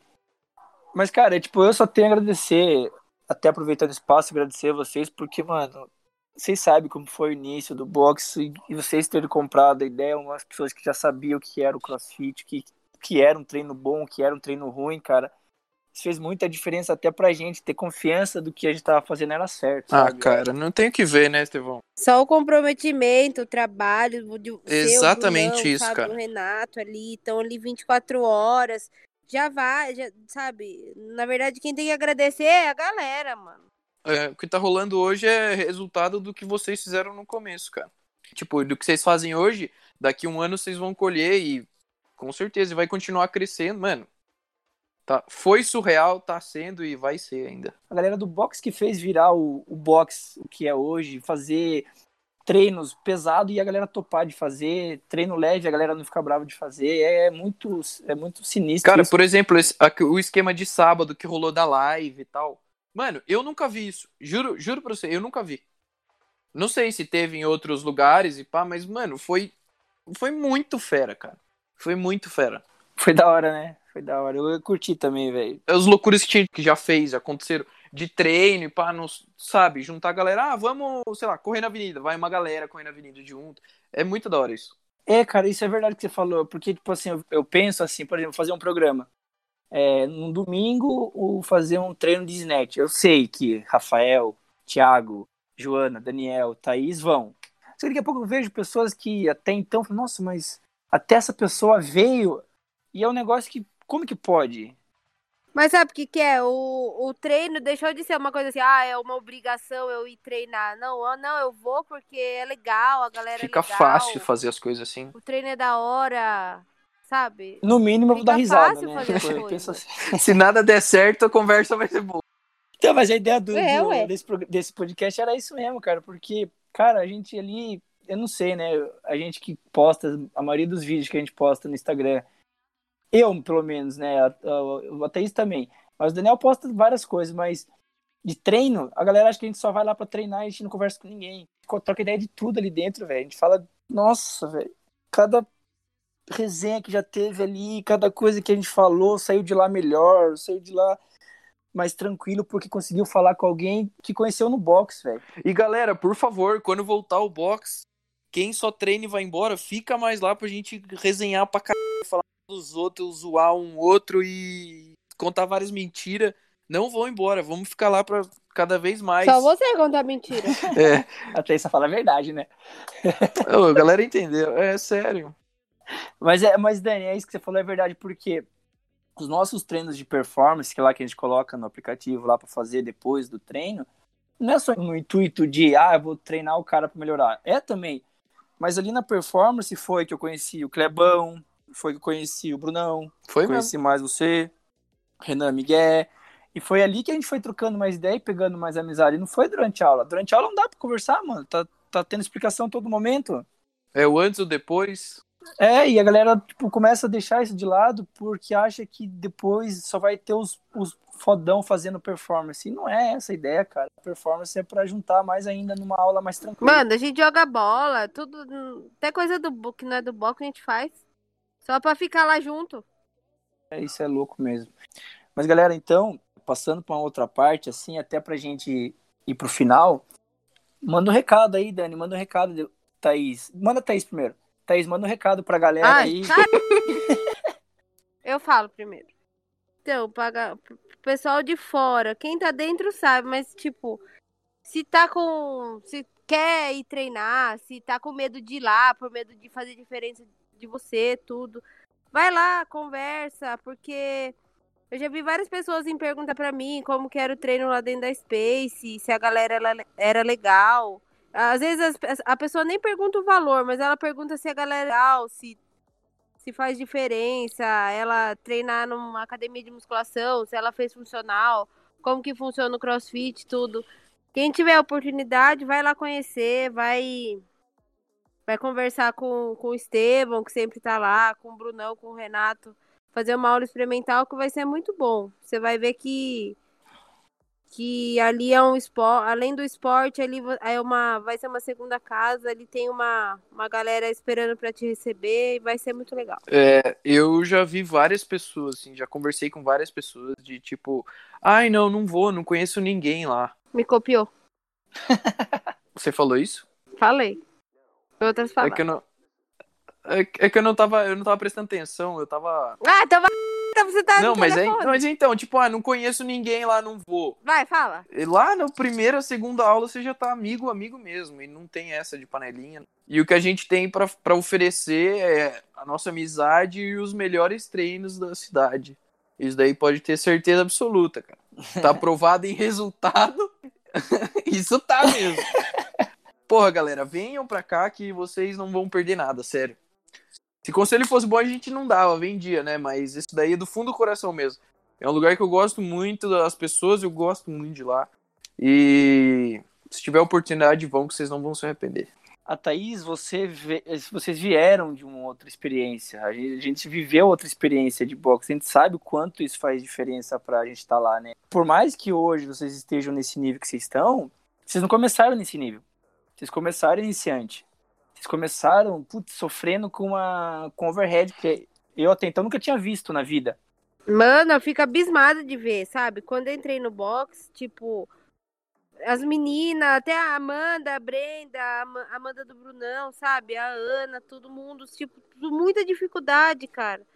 Mas, cara, é, tipo, eu só tenho a agradecer, até aproveitando o espaço, agradecer a vocês, porque, mano, vocês sabem como foi o início do boxe e vocês terem comprado a ideia, umas pessoas que já sabiam o que era o crossfit, que, que era um treino bom, que era um treino ruim, cara. Isso fez muita diferença até pra gente ter confiança do que a gente tava fazendo era certo. Ah, sabe? cara, não tem o que ver, né, Estevão? Só o comprometimento, o trabalho de Exatamente seu, isso, sabe, cara. O Renato ali, estão ali 24 horas. Já vai, já, sabe? Na verdade, quem tem que agradecer é a galera, mano. É, o que tá rolando hoje é resultado do que vocês fizeram no começo, cara. Tipo, do que vocês fazem hoje, daqui um ano vocês vão colher e com certeza vai continuar crescendo, mano. Tá, foi surreal, tá sendo e vai ser ainda. A galera do box que fez virar o, o box o que é hoje, fazer treinos pesado e a galera topar de fazer, treino leve, a galera não ficar brava de fazer, é muito, é muito sinistro. Cara, isso. por exemplo, esse, o esquema de sábado que rolou da live e tal. Mano, eu nunca vi isso. Juro, juro pra você, eu nunca vi. Não sei se teve em outros lugares e pá, mas, mano, foi, foi muito fera, cara. Foi muito fera. Foi da hora, né? Foi da hora. Eu curti também, velho. As loucuras que, que já fez, aconteceram de treino e pá, não, sabe? Juntar a galera, ah, vamos, sei lá, correr na avenida. Vai uma galera correr na avenida junto. É muito da hora isso. É, cara, isso é verdade que você falou. Porque, tipo assim, eu, eu penso assim, por exemplo, fazer um programa. É, no domingo, o fazer um treino de snatch. Eu sei que Rafael, Thiago, Joana, Daniel, Thaís vão. Só que daqui a pouco eu vejo pessoas que até então, nossa, mas até essa pessoa veio e é um negócio que como que pode? Mas sabe o que, que é? O, o treino deixou de ser uma coisa assim, ah, é uma obrigação eu ir treinar. Não, não, eu vou porque é legal, a galera Fica é legal. fácil fazer as coisas assim. O treino é da hora, sabe? No mínimo eu vou dar risada, né? Tipo, assim. Se nada der certo, a conversa vai ser boa. Então, mas a ideia do, é, do desse, desse podcast era isso mesmo, cara, porque, cara, a gente ali, eu não sei, né? A gente que posta, a maioria dos vídeos que a gente posta no Instagram eu, pelo menos, né? A, a, a Thaís também. Mas o Daniel posta várias coisas, mas de treino, a galera acha que a gente só vai lá pra treinar e a gente não conversa com ninguém. Troca ideia de tudo ali dentro, velho. A gente fala, nossa, velho, cada resenha que já teve ali, cada coisa que a gente falou, saiu de lá melhor, saiu de lá mais tranquilo porque conseguiu falar com alguém que conheceu no box, velho. E galera, por favor, quando voltar o box, quem só treina e vai embora, fica mais lá pra gente resenhar pra caralho, falar dos outros, zoar um outro e contar várias mentiras. Não vão embora, vamos ficar lá pra cada vez mais. Só você contar mentira. É. Até isso fala a verdade, né? Ô, a galera entendeu, é sério. Mas, é, mas Dani, é isso que você falou, é verdade, porque os nossos treinos de performance, que é lá que a gente coloca no aplicativo lá para fazer depois do treino, não é só no intuito de, ah, eu vou treinar o cara para melhorar. É também. Mas ali na performance foi que eu conheci o Clebão, foi que eu conheci o Brunão, Foi conheci mesmo. mais você, Renan Miguel. E foi ali que a gente foi trocando mais ideia e pegando mais amizade. Não foi durante a aula. Durante a aula não dá pra conversar, mano. Tá, tá tendo explicação a todo momento. É o antes ou depois. É, e a galera tipo, começa a deixar isso de lado porque acha que depois só vai ter os, os fodão fazendo performance. E não é essa a ideia, cara. Performance é pra juntar mais ainda numa aula mais tranquila. Mano, a gente joga bola, tudo. Até coisa do que não é do box a gente faz. Só pra ficar lá junto. É, isso é louco mesmo. Mas, galera, então, passando pra uma outra parte, assim, até pra gente ir pro final, manda um recado aí, Dani, manda um recado, Thaís. Manda a Thaís primeiro. Thaís, manda um recado pra galera Ai, aí. cara. Eu falo primeiro. Então, paga pessoal de fora, quem tá dentro sabe, mas tipo, se tá com, se quer ir treinar, se tá com medo de ir lá, por medo de fazer diferença de você, tudo, vai lá, conversa, porque eu já vi várias pessoas em perguntar pra mim como que era o treino lá dentro da Space, se a galera era legal. Às vezes a pessoa nem pergunta o valor, mas ela pergunta se a galera é legal, se se faz diferença, ela treinar numa academia de musculação, se ela fez funcional, como que funciona o crossfit, tudo. Quem tiver oportunidade, vai lá conhecer, vai vai conversar com, com o Estevam, que sempre tá lá, com o Brunão, com o Renato, fazer uma aula experimental que vai ser muito bom. Você vai ver que que ali é um esporte, além do esporte, ali é uma, vai ser uma segunda casa, ali tem uma, uma galera esperando para te receber e vai ser muito legal. É, eu já vi várias pessoas, assim, já conversei com várias pessoas de tipo, ai não, não vou, não conheço ninguém lá. Me copiou. Você falou isso? Falei. Outras É palavras. que eu não. É, que- é que eu não tava, eu não tava prestando atenção, eu tava. Ah, então vai. Você tá Não, mas, é, telefone. mas então, tipo, ah, não conheço ninguém lá, não vou. Vai, fala. E lá na primeira, segunda aula você já tá amigo, amigo mesmo, e não tem essa de panelinha. E o que a gente tem pra pra oferecer é a nossa amizade e os melhores treinos da cidade. Isso daí pode ter certeza absoluta, cara. Tá provado em resultado. Isso tá mesmo. Porra, galera, venham pra cá que vocês não vão perder nada, sério. Se conselho fosse bom, a gente não dava, vendia, né? Mas isso daí é do fundo do coração mesmo. É um lugar que eu gosto muito das pessoas, eu gosto muito de lá. E se tiver oportunidade, vão que vocês não vão se arrepender. A Thaís, você vê- vocês vieram de uma outra experiência. A gente, viveu outra experiência de boxe. A gente sabe o quanto isso faz diferença pra gente estar lá, né? Por mais que hoje vocês estejam nesse nível que vocês estão, vocês não começaram nesse nível. Vocês começaram iniciante. Vocês começaram, putz, sofrendo com uma com overhead que eu até então nunca tinha visto na vida. Mano, eu fico abismada de ver, sabe? Quando eu entrei no box, tipo, as meninas, até a Amanda, a Brenda, a Ama- a Amanda do Brunão, sabe? A Ana, todo mundo, tipo, muita dificuldade, cara.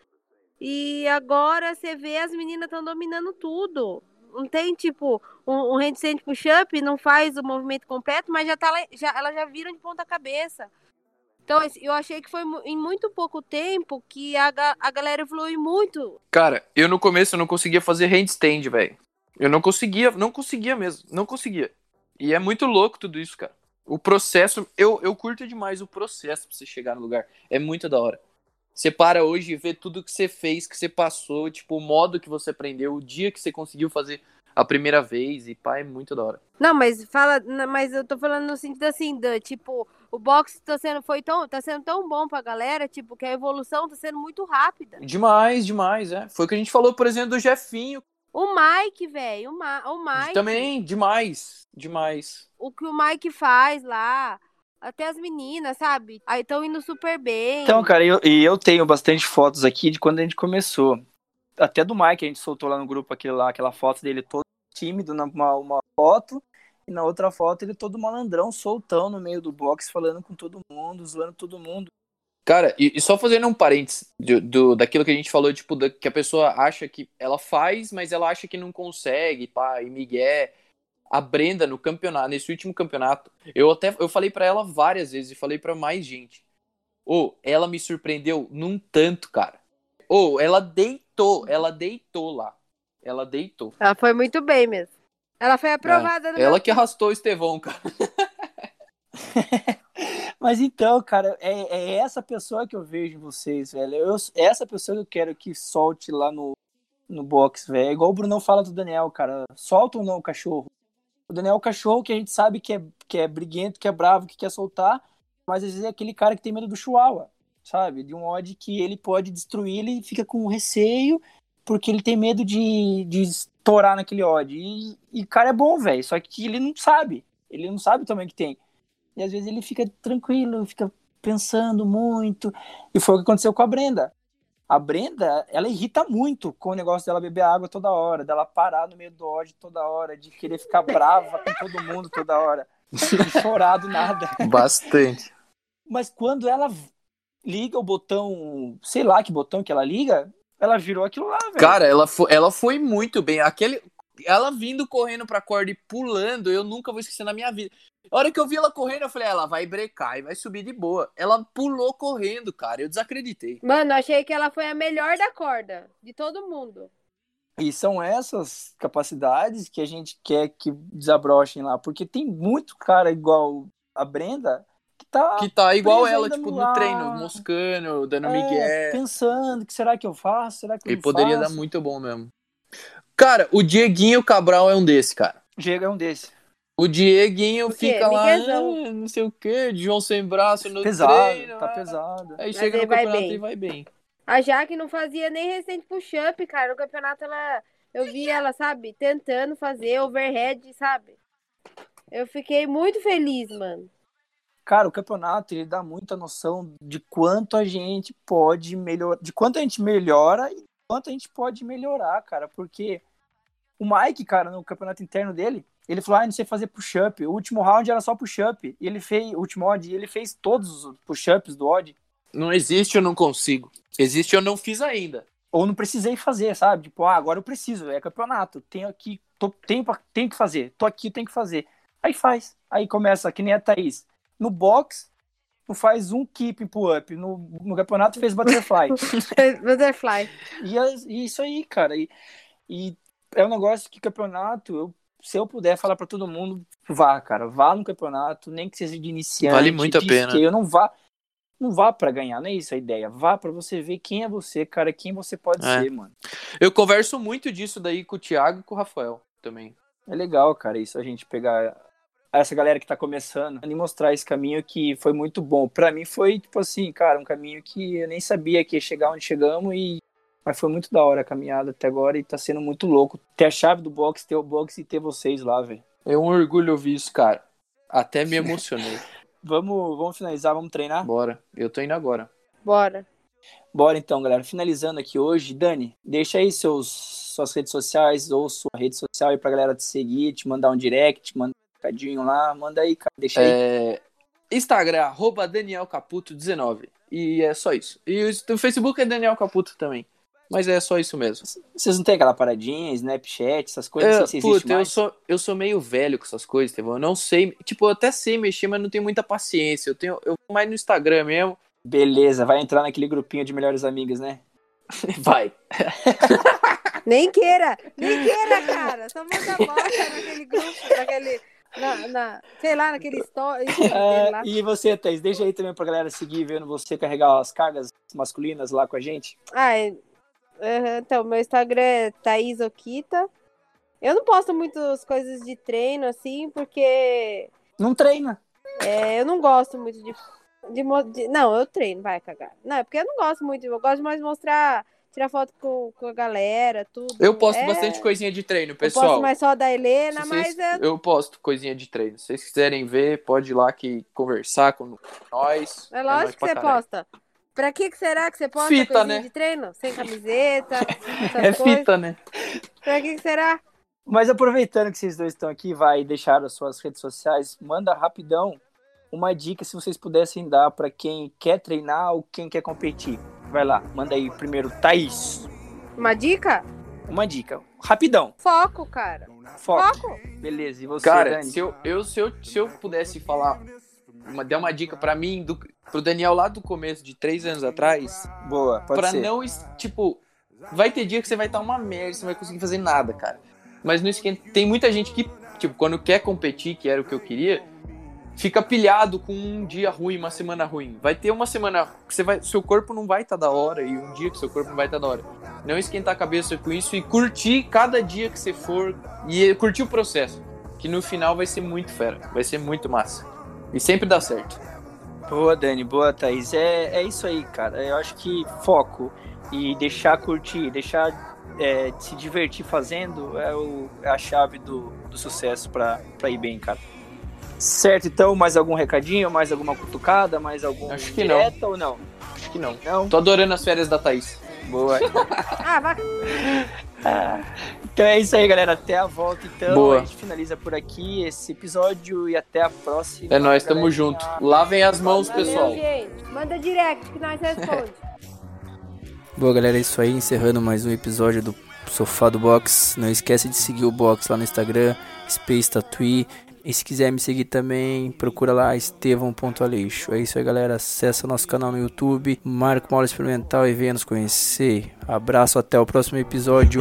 E agora você vê as meninas estão dominando tudo. Não tem, tipo, um, um handstand push-up, não faz o movimento completo, mas já tá já, elas já viram de ponta cabeça. Então, eu achei que foi em muito pouco tempo que a, a galera evoluiu muito Cara, eu no começo não conseguia fazer handstand, velho. Eu não conseguia, não conseguia mesmo, não conseguia. E é muito louco tudo isso, cara. O processo, eu, eu curto demais o processo pra você chegar no lugar. É muito da hora. Você para hoje e vê tudo que você fez, que você passou, tipo, o modo que você aprendeu, o dia que você conseguiu fazer a primeira vez, e pá, é muito da hora. Não, mas fala, mas eu tô falando no sentido assim, da, tipo, o boxe tá sendo, foi tão, tá sendo tão bom pra galera, tipo, que a evolução tá sendo muito rápida. Demais, demais, é. Foi o que a gente falou, por exemplo, do Jefinho. O Mike, velho, o, Ma o Mike. Também, demais. Demais. O que o Mike faz lá. Até as meninas, sabe? Aí estão indo super bem. Então, cara, eu, e eu tenho bastante fotos aqui de quando a gente começou. Até do Mike, a gente soltou lá no grupo aquele lá, aquela foto dele todo tímido numa uma foto. E na outra foto ele todo malandrão, soltão no meio do box, falando com todo mundo, zoando todo mundo. Cara, e, e só fazendo um parênteses do, do, daquilo que a gente falou, tipo, da, que a pessoa acha que ela faz, mas ela acha que não consegue, pá, e Miguel. A Brenda no campeonato, nesse último campeonato, eu até eu falei para ela várias vezes e falei para mais gente. Ô, oh, ela me surpreendeu num tanto, cara. Ô, oh, ela deitou, ela deitou lá. Ela deitou. Ela foi muito bem mesmo. Ela foi aprovada é, no Ela meu... que arrastou o Estevão, cara. Mas então, cara, é, é, essa pessoa que eu vejo em vocês, velho. Eu, é essa pessoa que eu quero que solte lá no, no box, velho. É igual o Brunão fala do Daniel, cara. Solta ou não o cachorro? O Daniel é o cachorro que a gente sabe que é, que é briguento, que é bravo, que quer soltar, mas às vezes é aquele cara que tem medo do chihuahua, sabe? De um odd que ele pode destruir, ele fica com receio, porque ele tem medo de, de estourar naquele odd. E, e cara é bom, velho, só que ele não sabe. Ele não sabe também que tem. E às vezes ele fica tranquilo, fica pensando muito. E foi o que aconteceu com a Brenda. A Brenda, ela irrita muito com o negócio dela beber água toda hora, dela parar no meio do ódio toda hora, de querer ficar brava com todo mundo toda hora, de chorar do nada. Bastante. Mas quando ela liga o botão, sei lá que botão que ela liga, ela virou aquilo lá, velho. Cara, ela foi, ela foi muito bem. Aquele, ela vindo correndo pra corda e pulando, eu nunca vou esquecer na minha vida. A hora que eu vi ela correndo, eu falei, ela vai brecar e vai subir de boa. Ela pulou correndo, cara. Eu desacreditei. Mano, achei que ela foi a melhor da corda, de todo mundo. E são essas capacidades que a gente quer que desabrochem lá. Porque tem muito cara igual a Brenda que tá. Que tá igual ela, tipo, no, no treino, moscando, dando é, migué. Pensando, que será que eu faço? Será que eu Ele poderia faço? dar muito bom mesmo. Cara, o Dieguinho Cabral é um desse, cara. O Diego é um desse. O Dieguinho fica lá, ah, não sei o que, de João sem braço no pesado, treino. Tá pesado. Aí Mas chega no campeonato bem. e vai bem. A Jaque não fazia nem recente push-up, cara. No campeonato ela. Eu vi ela, sabe, tentando fazer overhead, sabe? Eu fiquei muito feliz, mano. Cara, o campeonato ele dá muita noção de quanto a gente pode melhorar, de quanto a gente melhora e quanto a gente pode melhorar, cara, porque o Mike, cara, no campeonato interno dele, ele falou, ah, não sei fazer push-up. O último round era só push-up. E ele fez, o último odd, e ele fez todos os push-ups do odd. Não existe, eu não consigo. Existe, eu não fiz ainda. Ou não precisei fazer, sabe? Tipo, ah, agora eu preciso, é campeonato. Tenho aqui, tô, tenho, tenho que fazer. Tô aqui, tenho que fazer. Aí faz. Aí começa, que nem a Thaís. No box, não faz um keep pull-up. No, no campeonato fez butterfly. butterfly. E, e isso aí, cara. E, e é um negócio que campeonato, eu se eu puder falar para todo mundo, vá, cara, vá no campeonato, nem que seja de iniciante. Vale muito a pena. Eu não vá, não vá para ganhar, não é isso a ideia. Vá para você ver quem é você, cara, quem você pode é. ser, mano. Eu converso muito disso daí com o Thiago e com o Rafael também. É legal, cara, isso a gente pegar essa galera que tá começando e mostrar esse caminho que foi muito bom. Para mim foi tipo assim, cara, um caminho que eu nem sabia que ia chegar onde chegamos e mas foi muito da hora a caminhada até agora e tá sendo muito louco. Ter a chave do box, ter o box e ter vocês lá, velho. É um orgulho ouvir isso, cara. Até me emocionei. vamos, vamos finalizar, vamos treinar? Bora. Eu tô indo agora. Bora. Bora então, galera. Finalizando aqui hoje, Dani, deixa aí seus, suas redes sociais ou sua rede social aí pra galera te seguir, te mandar um direct, mandar um recadinho lá. Manda aí, cara. Deixa aí. É... Instagram, arroba Daniel Caputo 19. E é só isso. E o Facebook é Daniel Caputo também. Mas é só isso mesmo. Vocês não tem aquela paradinha, Snapchat, essas coisas? É, se puta, eu sou, eu sou meio velho com essas coisas, Eu não sei. Tipo, eu até sei mexer, mas não tenho muita paciência. Eu tenho. Eu vou mais no Instagram mesmo. Beleza, vai entrar naquele grupinho de melhores amigas, né? Vai. nem queira, nem queira, cara. Só manda bosta naquele grupo, naquele. Na, na, sei lá, naquele story. Uh, e você, Thais, deixa aí também pra galera seguir vendo você carregar as cargas masculinas lá com a gente. Ah, é Uhum, então, meu Instagram é Thaís Okita. Eu não posto muitas coisas de treino, assim, porque. Não treina. É, eu não gosto muito de, de, de, Não, eu treino, vai cagar. Não, é porque eu não gosto muito. Eu gosto mais de mostrar, tirar foto com, com a galera, tudo. Eu posto É, bastante coisinha de treino, Eu pessoal. posto mais só da Helena, Se mas vocês- é Eu posto coisinha de treino. Se vocês quiserem ver, pode ir lá que conversar com nós. É nóis lógico que pra você caralho. posta. Pra que, que será que você posta Fita, coisinha né? de treino? Sem camiseta, É coisas? fita, né? Pra que, que será? Mas aproveitando que vocês dois estão aqui, vai deixar as suas redes sociais, manda rapidão uma dica se vocês pudessem dar pra quem quer treinar ou quem quer competir. Vai lá, manda aí primeiro, Thaís. Uma dica? Uma dica, rapidão, Foco, cara. foco. Foco. Beleza, e você, Cara, Dani? se eu, eu, se, eu, se eu pudesse falar, uma, der uma dica pra mim, do, pro Daniel lá do começo, de três anos atrás, Boa, pode pra ser. não, tipo, vai ter dia que você vai estar uma merda, você não vai conseguir fazer nada, cara. Mas não esquenta. Tem muita gente que, tipo, quando quer competir, que era o que eu queria, fica pilhado com um dia ruim, uma semana ruim. Vai ter uma semana que você vai, seu corpo não vai estar da hora e um dia que seu corpo não vai estar da hora. Não esquentar a cabeça com isso e curtir cada dia que você for e curtir o processo, que no final vai ser muito fera, vai ser muito massa. E sempre dá certo. Boa, Dani, boa, Thaís. É, é isso aí, cara. Eu acho que foco e deixar curtir, deixar é, se divertir fazendo é, o- é a chave do, do sucesso pra, pra ir bem, cara. Certo, então, mais algum recadinho, mais alguma cutucada, mais algum Acho que não. ou não? Acho que não. Não? Tô adorando as férias da Thaís. Boa. Ah, vai. então é isso aí, galera. Até a volta, então. Boa. A gente finaliza por aqui esse episódio e até a próxima. É nóis, tamo junto. Lavem as mãos, Valeu, pessoal. gente. Manda direct que nós responde. Boa, galera, é isso aí. Encerrando mais um episódio do Sofá do Box. Não esquece de seguir o Box lá no Instagram, Space Tattoo. E se quiser me seguir também, procura lá estevão.aleixo. É isso aí, galera. Acesse nosso canal no YouTube, marca uma experimental e venha nos conhecer. Abraço, até o próximo episódio.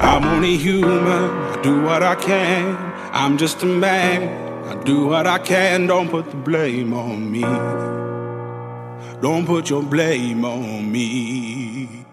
I'm only human. I do what I can. I'm just a man. I do what I can. Don't put the blame on me. Don't put your blame on me.